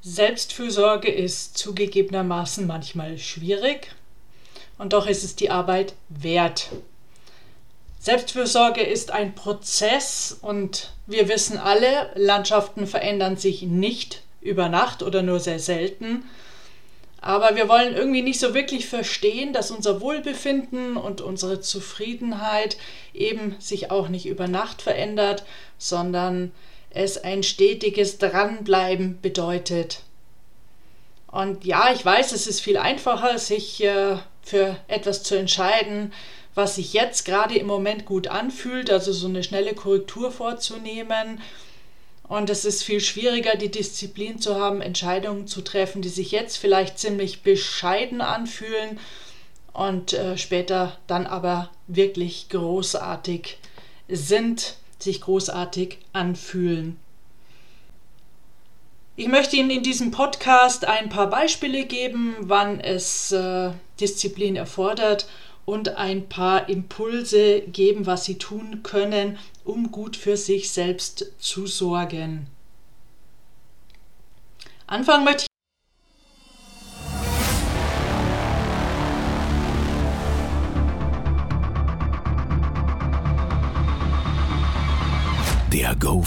Selbstfürsorge ist zugegebenermaßen manchmal schwierig und doch ist es die Arbeit wert. Selbstfürsorge ist ein Prozess und wir wissen alle, Landschaften verändern sich nicht über Nacht oder nur sehr selten. Aber wir wollen irgendwie nicht so wirklich verstehen, dass unser Wohlbefinden und unsere Zufriedenheit eben sich auch nicht über Nacht verändert, sondern es ein stetiges Dranbleiben bedeutet. Und ja, ich weiß, es ist viel einfacher, sich äh, für etwas zu entscheiden, was sich jetzt gerade im Moment gut anfühlt, also so eine schnelle Korrektur vorzunehmen. Und es ist viel schwieriger, die Disziplin zu haben, Entscheidungen zu treffen, die sich jetzt vielleicht ziemlich bescheiden anfühlen und äh, später dann aber wirklich großartig sind sich großartig anfühlen. Ich möchte Ihnen in diesem Podcast ein paar Beispiele geben, wann es äh, Disziplin erfordert und ein paar Impulse geben, was Sie tun können, um gut für sich selbst zu sorgen. Anfangen möchte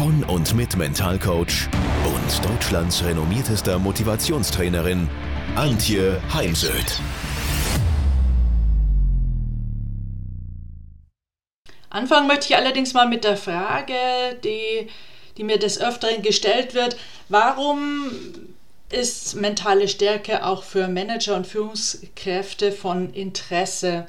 von und mit Mentalcoach und Deutschlands renommiertester Motivationstrainerin Antje Heimsöth. Anfangen möchte ich allerdings mal mit der Frage, die, die mir des Öfteren gestellt wird, warum ist mentale Stärke auch für Manager und Führungskräfte von Interesse?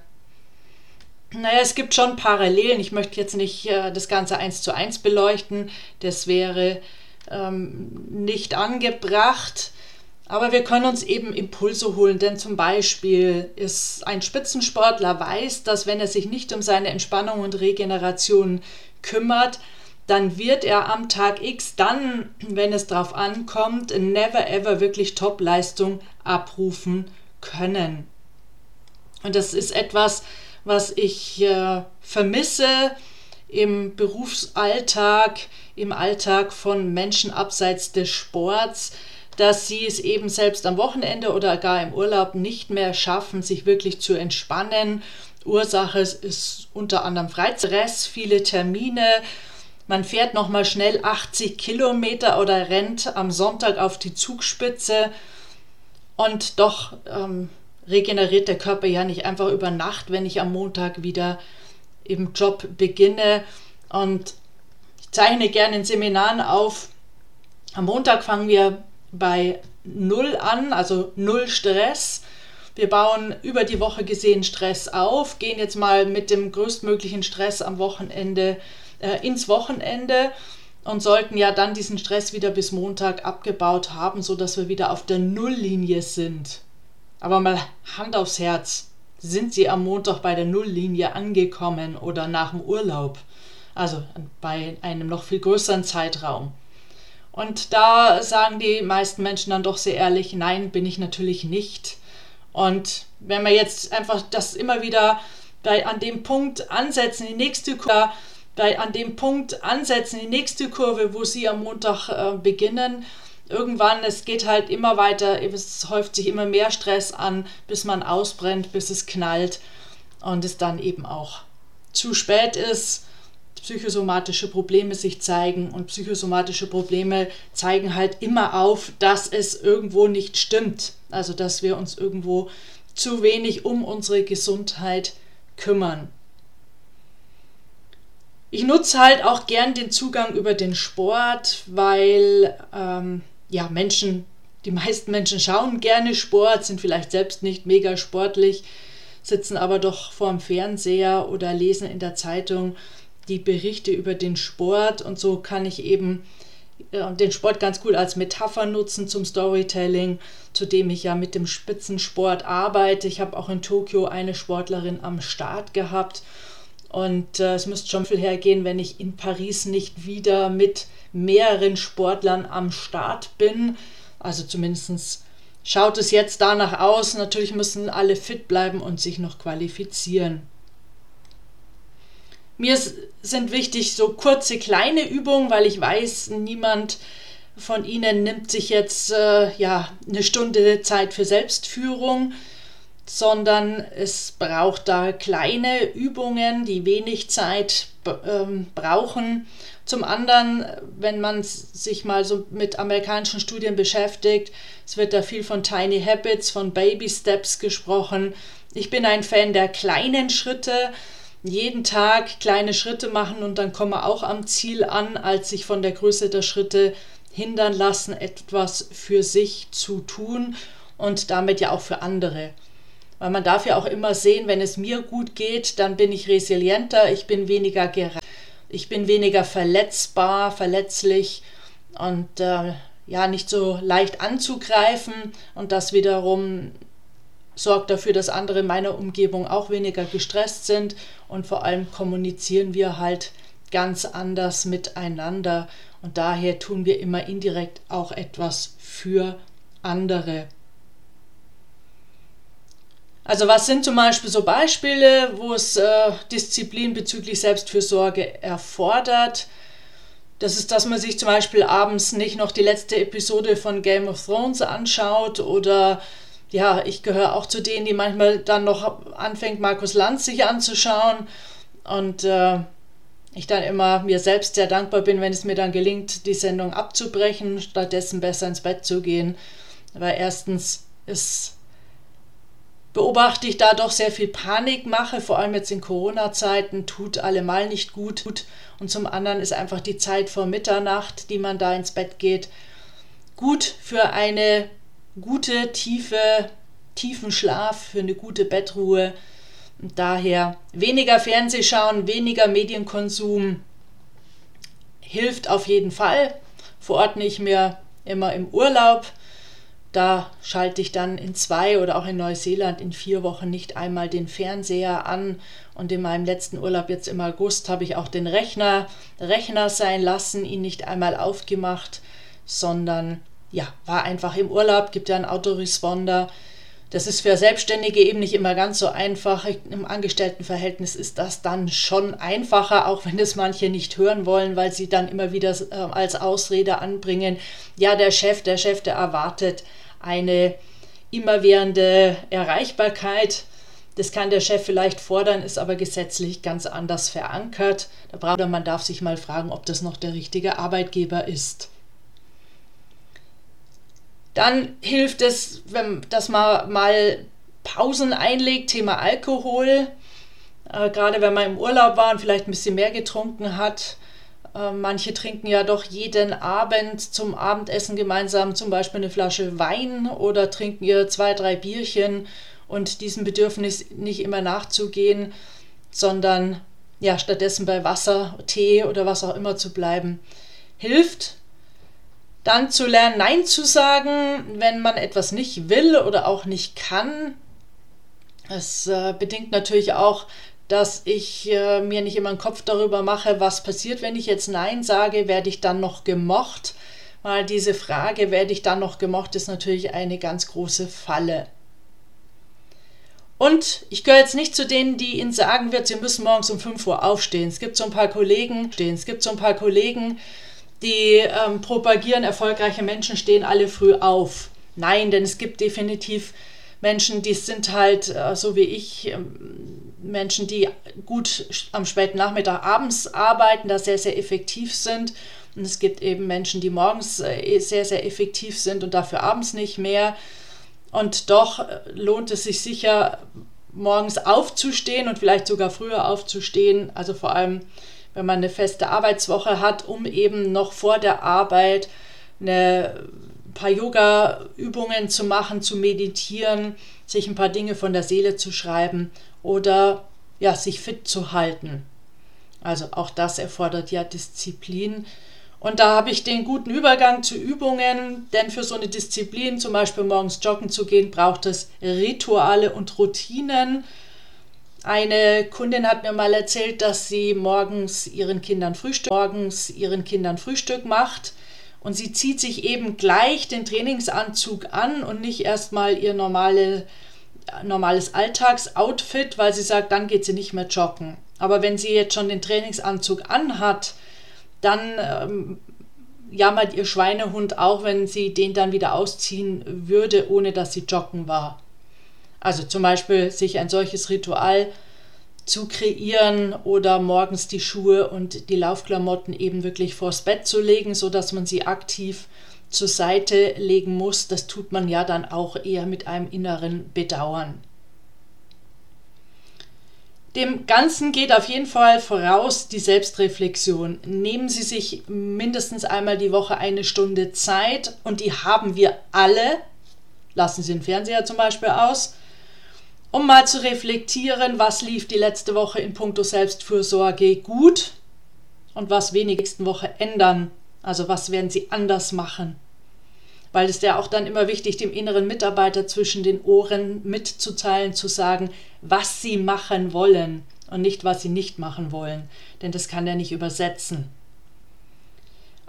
Naja, es gibt schon Parallelen. Ich möchte jetzt nicht äh, das Ganze eins zu eins beleuchten. Das wäre ähm, nicht angebracht. Aber wir können uns eben Impulse holen, denn zum Beispiel ist ein Spitzensportler weiß, dass wenn er sich nicht um seine Entspannung und Regeneration kümmert, dann wird er am Tag X dann, wenn es darauf ankommt, never ever wirklich Top-Leistung abrufen können. Und das ist etwas, was ich äh, vermisse im Berufsalltag, im Alltag von Menschen abseits des Sports, dass sie es eben selbst am Wochenende oder gar im Urlaub nicht mehr schaffen, sich wirklich zu entspannen. Ursache ist unter anderem Freistress, viele Termine. Man fährt nochmal schnell 80 Kilometer oder rennt am Sonntag auf die Zugspitze und doch ähm, regeneriert der Körper ja nicht einfach über Nacht, wenn ich am Montag wieder im Job beginne. Und ich zeichne gerne in Seminaren auf. Am Montag fangen wir bei Null an, also Null Stress. Wir bauen über die Woche gesehen Stress auf, gehen jetzt mal mit dem größtmöglichen Stress am Wochenende äh, ins Wochenende und sollten ja dann diesen Stress wieder bis Montag abgebaut haben, sodass wir wieder auf der Nulllinie sind. Aber mal Hand aufs Herz. Sind Sie am Montag bei der Nulllinie angekommen oder nach dem Urlaub? Also bei einem noch viel größeren Zeitraum. Und da sagen die meisten Menschen dann doch sehr ehrlich, nein, bin ich natürlich nicht. Und wenn wir jetzt einfach das immer wieder bei, an dem Punkt ansetzen, die nächste Kurve, bei, an dem Punkt ansetzen, die nächste Kurve, wo Sie am Montag äh, beginnen, irgendwann, es geht halt immer weiter, es häuft sich immer mehr Stress an, bis man ausbrennt, bis es knallt und es dann eben auch zu spät ist, psychosomatische Probleme sich zeigen und psychosomatische Probleme zeigen halt immer auf, dass es irgendwo nicht stimmt, also dass wir uns irgendwo zu wenig um unsere Gesundheit kümmern. Ich nutze halt auch gern den Zugang über den Sport, weil ähm, ja, Menschen, die meisten Menschen schauen gerne Sport, sind vielleicht selbst nicht mega sportlich, sitzen aber doch vorm Fernseher oder lesen in der Zeitung die Berichte über den Sport und so kann ich eben den Sport ganz gut als Metapher nutzen zum Storytelling, zu dem ich ja mit dem Spitzensport arbeite. Ich habe auch in Tokio eine Sportlerin am Start gehabt und äh, es müsste schon viel hergehen, wenn ich in Paris nicht wieder mit mehreren Sportlern am Start bin. Also zumindest schaut es jetzt danach aus. Natürlich müssen alle fit bleiben und sich noch qualifizieren. Mir sind wichtig so kurze kleine Übungen, weil ich weiß, niemand von Ihnen nimmt sich jetzt äh, ja eine Stunde Zeit für Selbstführung, sondern es braucht da kleine Übungen, die wenig Zeit ähm, brauchen. Zum anderen, wenn man sich mal so mit amerikanischen Studien beschäftigt, es wird da viel von Tiny Habits, von Baby Steps gesprochen. Ich bin ein Fan der kleinen Schritte jeden Tag kleine Schritte machen und dann komme auch am Ziel an, als sich von der Größe der Schritte hindern lassen, etwas für sich zu tun und damit ja auch für andere. Weil man darf ja auch immer sehen, wenn es mir gut geht, dann bin ich resilienter, ich bin weniger gereizt, ich bin weniger verletzbar, verletzlich und äh, ja nicht so leicht anzugreifen und das wiederum sorgt dafür, dass andere in meiner Umgebung auch weniger gestresst sind und vor allem kommunizieren wir halt ganz anders miteinander und daher tun wir immer indirekt auch etwas für andere. Also was sind zum Beispiel so Beispiele, wo es äh, Disziplin bezüglich Selbstfürsorge erfordert? Das ist, dass man sich zum Beispiel abends nicht noch die letzte Episode von Game of Thrones anschaut oder ja, ich gehöre auch zu denen, die manchmal dann noch anfängt, Markus Lanz sich anzuschauen und äh, ich dann immer mir selbst sehr dankbar bin, wenn es mir dann gelingt, die Sendung abzubrechen, stattdessen besser ins Bett zu gehen. Weil erstens ist, beobachte ich da doch sehr viel Panikmache, vor allem jetzt in Corona-Zeiten, tut allemal nicht gut. Und zum anderen ist einfach die Zeit vor Mitternacht, die man da ins Bett geht, gut für eine gute, tiefe, tiefen Schlaf, für eine gute Bettruhe. Und daher weniger Fernsehschauen, weniger Medienkonsum hilft auf jeden Fall. Verordne ich mir immer im Urlaub. Da schalte ich dann in zwei oder auch in Neuseeland in vier Wochen nicht einmal den Fernseher an. Und in meinem letzten Urlaub jetzt im August habe ich auch den Rechner, Rechner sein lassen, ihn nicht einmal aufgemacht, sondern ja, war einfach im Urlaub, gibt ja einen Autoresponder. Das ist für Selbstständige eben nicht immer ganz so einfach. Im Angestelltenverhältnis ist das dann schon einfacher, auch wenn es manche nicht hören wollen, weil sie dann immer wieder äh, als Ausrede anbringen, ja, der Chef, der Chef, der erwartet eine immerwährende Erreichbarkeit. Das kann der Chef vielleicht fordern, ist aber gesetzlich ganz anders verankert. Da braucht man darf sich mal fragen, ob das noch der richtige Arbeitgeber ist. Dann hilft es, wenn dass man mal Pausen einlegt, Thema Alkohol. Äh, gerade wenn man im Urlaub war und vielleicht ein bisschen mehr getrunken hat. Äh, manche trinken ja doch jeden Abend zum Abendessen gemeinsam zum Beispiel eine Flasche Wein oder trinken ihr zwei, drei Bierchen und diesem Bedürfnis nicht immer nachzugehen, sondern ja stattdessen bei Wasser, Tee oder was auch immer zu bleiben, hilft. Dann zu lernen, Nein zu sagen, wenn man etwas nicht will oder auch nicht kann. Es äh, bedingt natürlich auch, dass ich äh, mir nicht immer einen Kopf darüber mache, was passiert, wenn ich jetzt Nein sage, werde ich dann noch gemocht? Weil diese Frage, werde ich dann noch gemocht, ist natürlich eine ganz große Falle. Und ich gehöre jetzt nicht zu denen, die Ihnen sagen wird, Sie müssen morgens um 5 Uhr aufstehen. Es gibt so ein paar Kollegen, es gibt so ein paar Kollegen, die ähm, propagieren, erfolgreiche Menschen stehen alle früh auf. Nein, denn es gibt definitiv Menschen, die sind halt äh, so wie ich, ähm, Menschen, die gut am späten Nachmittag abends arbeiten, da sehr, sehr effektiv sind. Und es gibt eben Menschen, die morgens äh, sehr, sehr effektiv sind und dafür abends nicht mehr. Und doch äh, lohnt es sich sicher, morgens aufzustehen und vielleicht sogar früher aufzustehen. Also vor allem wenn man eine feste Arbeitswoche hat, um eben noch vor der Arbeit eine, ein paar Yoga-Übungen zu machen, zu meditieren, sich ein paar Dinge von der Seele zu schreiben oder ja, sich fit zu halten. Also auch das erfordert ja Disziplin. Und da habe ich den guten Übergang zu Übungen, denn für so eine Disziplin, zum Beispiel morgens joggen zu gehen, braucht es Rituale und Routinen. Eine Kundin hat mir mal erzählt, dass sie morgens ihren Kindern Frühstück, morgens ihren Kindern Frühstück macht und sie zieht sich eben gleich den Trainingsanzug an und nicht erstmal ihr normale, normales Alltagsoutfit, weil sie sagt, dann geht sie nicht mehr joggen. Aber wenn sie jetzt schon den Trainingsanzug anhat, dann ähm, jammert ihr Schweinehund auch, wenn sie den dann wieder ausziehen würde, ohne dass sie joggen war. Also zum Beispiel sich ein solches Ritual zu kreieren oder morgens die Schuhe und die Laufklamotten eben wirklich vors Bett zu legen, sodass man sie aktiv zur Seite legen muss. Das tut man ja dann auch eher mit einem inneren Bedauern. Dem Ganzen geht auf jeden Fall voraus die Selbstreflexion. Nehmen Sie sich mindestens einmal die Woche eine Stunde Zeit und die haben wir alle. Lassen Sie den Fernseher zum Beispiel aus, um mal zu reflektieren, was lief die letzte Woche in puncto Selbstfürsorge gut und was wenig nächsten Woche ändern. Also was werden Sie anders machen? weil es ja auch dann immer wichtig, dem inneren Mitarbeiter zwischen den Ohren mitzuteilen, zu sagen, was sie machen wollen und nicht, was sie nicht machen wollen, denn das kann er nicht übersetzen.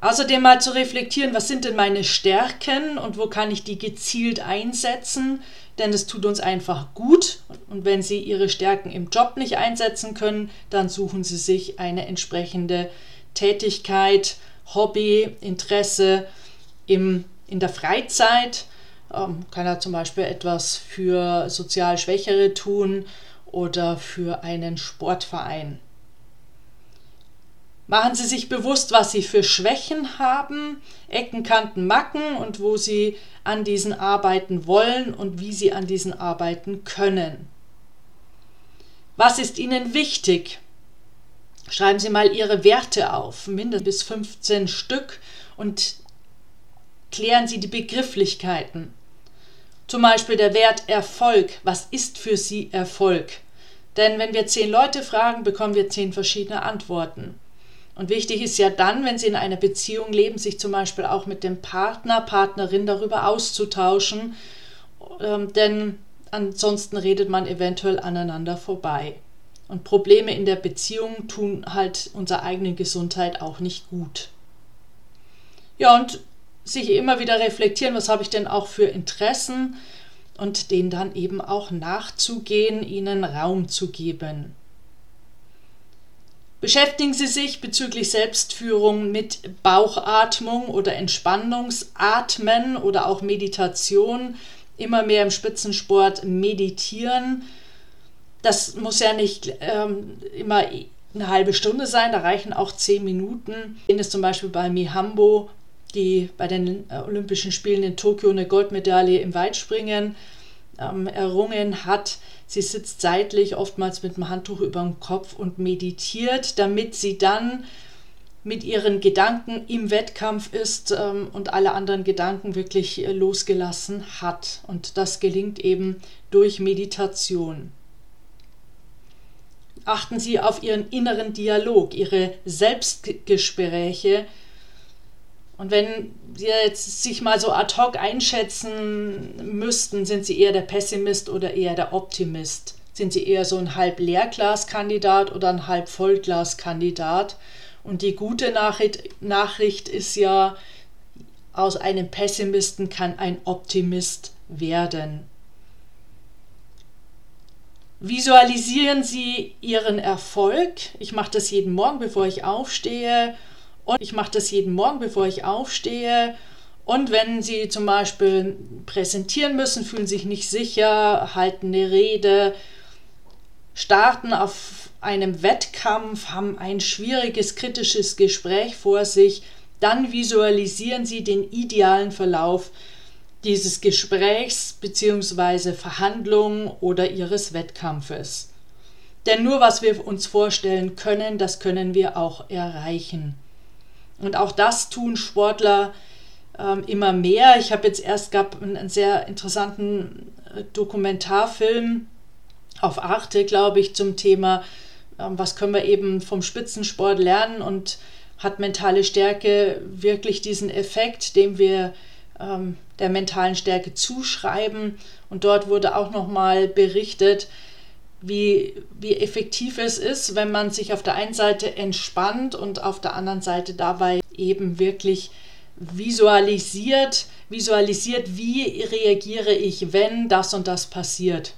Außerdem mal zu reflektieren, was sind denn meine Stärken und wo kann ich die gezielt einsetzen, denn es tut uns einfach gut. Und wenn Sie Ihre Stärken im Job nicht einsetzen können, dann suchen Sie sich eine entsprechende Tätigkeit, Hobby, Interesse im in der Freizeit. Ähm, kann er zum Beispiel etwas für sozial Schwächere tun oder für einen Sportverein. Machen Sie sich bewusst, was Sie für Schwächen haben, Ecken, Kanten, Macken und wo Sie an diesen arbeiten wollen und wie Sie an diesen arbeiten können. Was ist Ihnen wichtig? Schreiben Sie mal Ihre Werte auf, mindestens bis 15 Stück und klären Sie die Begrifflichkeiten. Zum Beispiel der Wert Erfolg. Was ist für Sie Erfolg? Denn wenn wir zehn Leute fragen, bekommen wir zehn verschiedene Antworten. Und wichtig ist ja dann, wenn Sie in einer Beziehung leben, sich zum Beispiel auch mit dem Partner, Partnerin darüber auszutauschen, ähm, denn ansonsten redet man eventuell aneinander vorbei. Und Probleme in der Beziehung tun halt unserer eigenen Gesundheit auch nicht gut. Ja, und sich immer wieder reflektieren, was habe ich denn auch für Interessen und denen dann eben auch nachzugehen, ihnen Raum zu geben. Beschäftigen Sie sich bezüglich Selbstführung mit Bauchatmung oder Entspannungsatmen oder auch Meditation. Immer mehr im Spitzensport meditieren. Das muss ja nicht ähm, immer eine halbe Stunde sein, da reichen auch zehn Minuten. Den ist zum Beispiel bei Mihambo die bei den äh, Olympischen Spielen in Tokio eine Goldmedaille im Weitspringen ähm, errungen hat. Sie sitzt seitlich, oftmals mit dem Handtuch über dem Kopf und meditiert, damit sie dann mit ihren Gedanken im Wettkampf ist ähm, und alle anderen Gedanken wirklich äh, losgelassen hat. Und das gelingt eben durch Meditation. Achten Sie auf Ihren inneren Dialog, Ihre Selbstgespräche, und wenn Sie jetzt sich mal so ad hoc einschätzen müssten, sind Sie eher der Pessimist oder eher der Optimist? Sind Sie eher so ein halb Leerglas-Kandidat oder ein halb Vollglas-Kandidat? Und die gute Nachricht, Nachricht ist ja, aus einem Pessimisten kann ein Optimist werden. Visualisieren Sie Ihren Erfolg. Ich mache das jeden Morgen, bevor ich aufstehe und ich mache das jeden Morgen, bevor ich aufstehe. Und wenn Sie zum Beispiel präsentieren müssen, fühlen sich nicht sicher, halten eine Rede, starten auf einem Wettkampf, haben ein schwieriges, kritisches Gespräch vor sich, dann visualisieren Sie den idealen Verlauf dieses Gesprächs bzw. Verhandlung oder Ihres Wettkampfes. Denn nur was wir uns vorstellen können, das können wir auch erreichen. Und auch das tun Sportler ähm, immer mehr. Ich habe jetzt erst gab einen, einen sehr interessanten äh, Dokumentarfilm auf Arte, glaube ich, zum Thema, ähm, was können wir eben vom Spitzensport lernen und hat mentale Stärke wirklich diesen Effekt, den wir ähm, der mentalen Stärke zuschreiben. Und dort wurde auch nochmal berichtet, wie, wie effektiv es ist, wenn man sich auf der einen Seite entspannt und auf der anderen Seite dabei eben wirklich visualisiert, visualisiert, wie reagiere ich, wenn das und das passiert.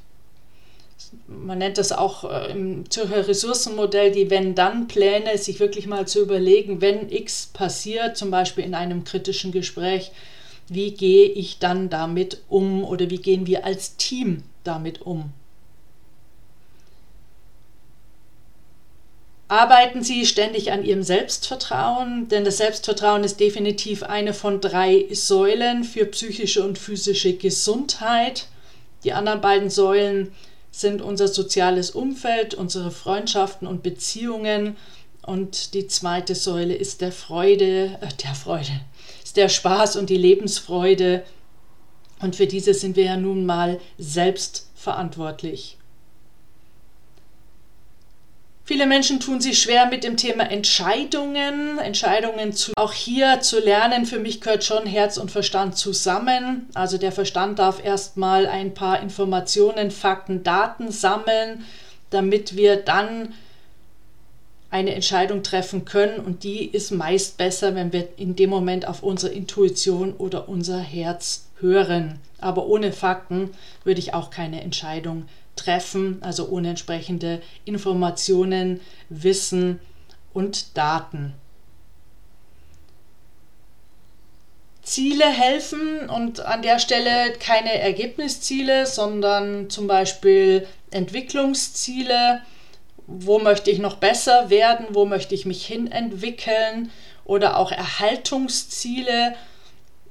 Man nennt das auch äh, im Zürcher Ressourcenmodell die Wenn-Dann-Pläne, sich wirklich mal zu überlegen, wenn X passiert, zum Beispiel in einem kritischen Gespräch, wie gehe ich dann damit um oder wie gehen wir als Team damit um. Arbeiten Sie ständig an Ihrem Selbstvertrauen, denn das Selbstvertrauen ist definitiv eine von drei Säulen für psychische und physische Gesundheit. Die anderen beiden Säulen sind unser soziales Umfeld, unsere Freundschaften und Beziehungen. Und die zweite Säule ist der Freude, äh, der Freude, ist der Spaß und die Lebensfreude. Und für diese sind wir ja nun mal selbst verantwortlich. Viele Menschen tun sich schwer mit dem Thema Entscheidungen, Entscheidungen zu. Auch hier zu lernen, für mich gehört schon Herz und Verstand zusammen. Also der Verstand darf erstmal ein paar Informationen, Fakten, Daten sammeln, damit wir dann eine Entscheidung treffen können. Und die ist meist besser, wenn wir in dem Moment auf unsere Intuition oder unser Herz hören. Aber ohne Fakten würde ich auch keine Entscheidung treffen, also ohne entsprechende Informationen, Wissen und Daten. Ziele helfen und an der Stelle keine Ergebnisziele, sondern zum Beispiel Entwicklungsziele. Wo möchte ich noch besser werden? Wo möchte ich mich hin entwickeln? Oder auch Erhaltungsziele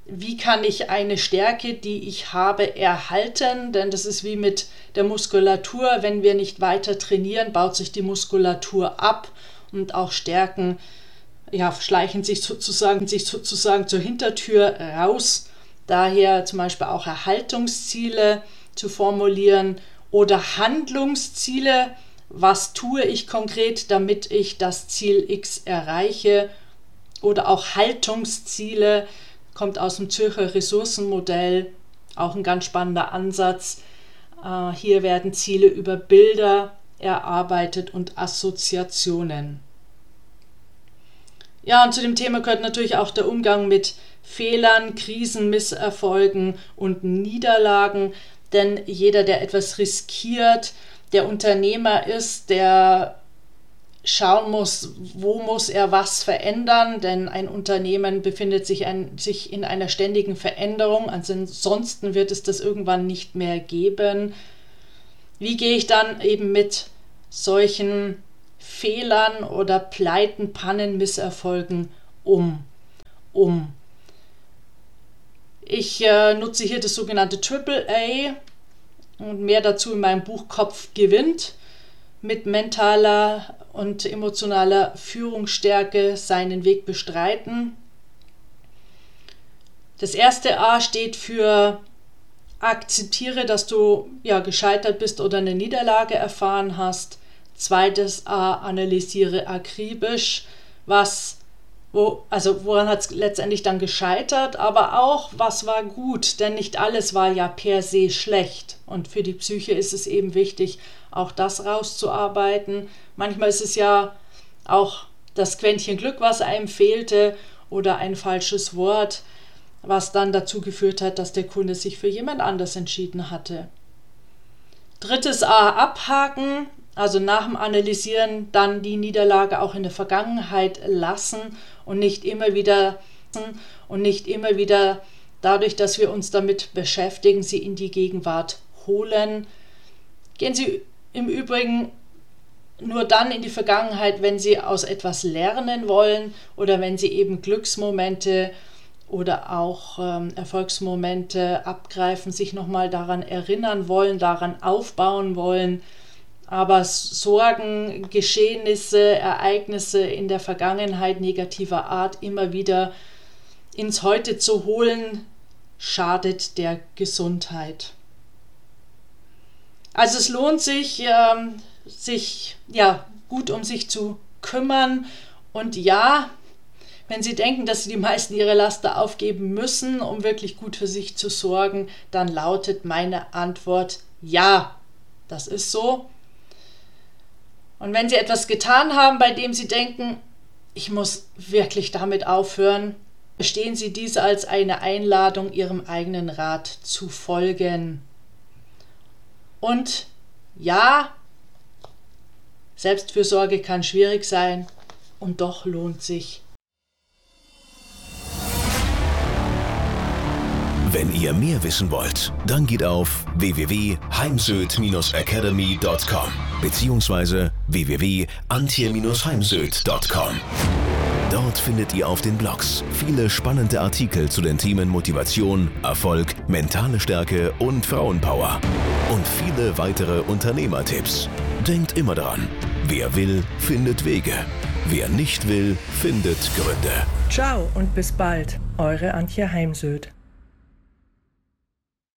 wie kann ich eine Stärke, die ich habe, erhalten? Denn das ist wie mit der Muskulatur. Wenn wir nicht weiter trainieren, baut sich die Muskulatur ab und auch Stärken ja, schleichen sich sozusagen, sich sozusagen zur Hintertür raus. Daher zum Beispiel auch Erhaltungsziele zu formulieren oder Handlungsziele. Was tue ich konkret, damit ich das Ziel X erreiche? Oder auch Haltungsziele kommt aus dem Zürcher Ressourcenmodell, auch ein ganz spannender Ansatz. Äh, hier werden Ziele über Bilder erarbeitet und Assoziationen. Ja, und zu dem Thema gehört natürlich auch der Umgang mit Fehlern, Krisen, Misserfolgen und Niederlagen, denn jeder, der etwas riskiert, der Unternehmer ist, der schauen muss, wo muss er was verändern, denn ein Unternehmen befindet sich, ein, sich in einer ständigen Veränderung, ansonsten wird es das irgendwann nicht mehr geben. Wie gehe ich dann eben mit solchen Fehlern oder Pleiten, Pannen, Misserfolgen um? um? Ich äh, nutze hier das sogenannte AAA und mehr dazu in meinem Buch Kopf gewinnt mit mentaler und emotionaler Führungsstärke seinen Weg bestreiten. Das erste A steht für akzeptiere, dass du ja gescheitert bist oder eine Niederlage erfahren hast. Zweites A analysiere akribisch, was wo, also woran hat es letztendlich dann gescheitert, aber auch, was war gut, denn nicht alles war ja per se schlecht. Und für die Psyche ist es eben wichtig, auch das rauszuarbeiten. Manchmal ist es ja auch das Quäntchen Glück, was einem fehlte, oder ein falsches Wort, was dann dazu geführt hat, dass der Kunde sich für jemand anders entschieden hatte. Drittes A, abhaken, also nach dem Analysieren dann die Niederlage auch in der Vergangenheit lassen und nicht immer wieder und nicht immer wieder dadurch, dass wir uns damit beschäftigen, sie in die Gegenwart holen. Gehen Sie im Übrigen nur dann in die Vergangenheit, wenn Sie aus etwas lernen wollen oder wenn Sie eben Glücksmomente oder auch ähm, Erfolgsmomente abgreifen, sich nochmal daran erinnern wollen, daran aufbauen wollen aber Sorgen, Geschehnisse, Ereignisse in der Vergangenheit negativer Art immer wieder ins Heute zu holen, schadet der Gesundheit. Also es lohnt sich, ähm, sich ja gut um sich zu kümmern und ja, Wenn Sie denken, dass Sie die meisten Ihrer Laster aufgeben müssen, um wirklich gut für sich zu sorgen, dann lautet meine Antwort ja. Das ist so. Und wenn Sie etwas getan haben, bei dem Sie denken, ich muss wirklich damit aufhören, verstehen Sie diese als eine Einladung, Ihrem eigenen Rat zu folgen. Und ja, Selbstfürsorge kann schwierig sein und doch lohnt sich. Wenn ihr mehr wissen wollt, dann geht auf www.heimsöd-academy.com bzw. www.antje-heimsöd.com. Dort findet ihr auf den Blogs viele spannende Artikel zu den Themen Motivation, Erfolg, mentale Stärke und Frauenpower. Und viele weitere Unternehmertipps. Denkt immer daran, wer will, findet Wege. Wer nicht will, findet Gründe. Ciao und bis bald, eure Antje Heimsöd.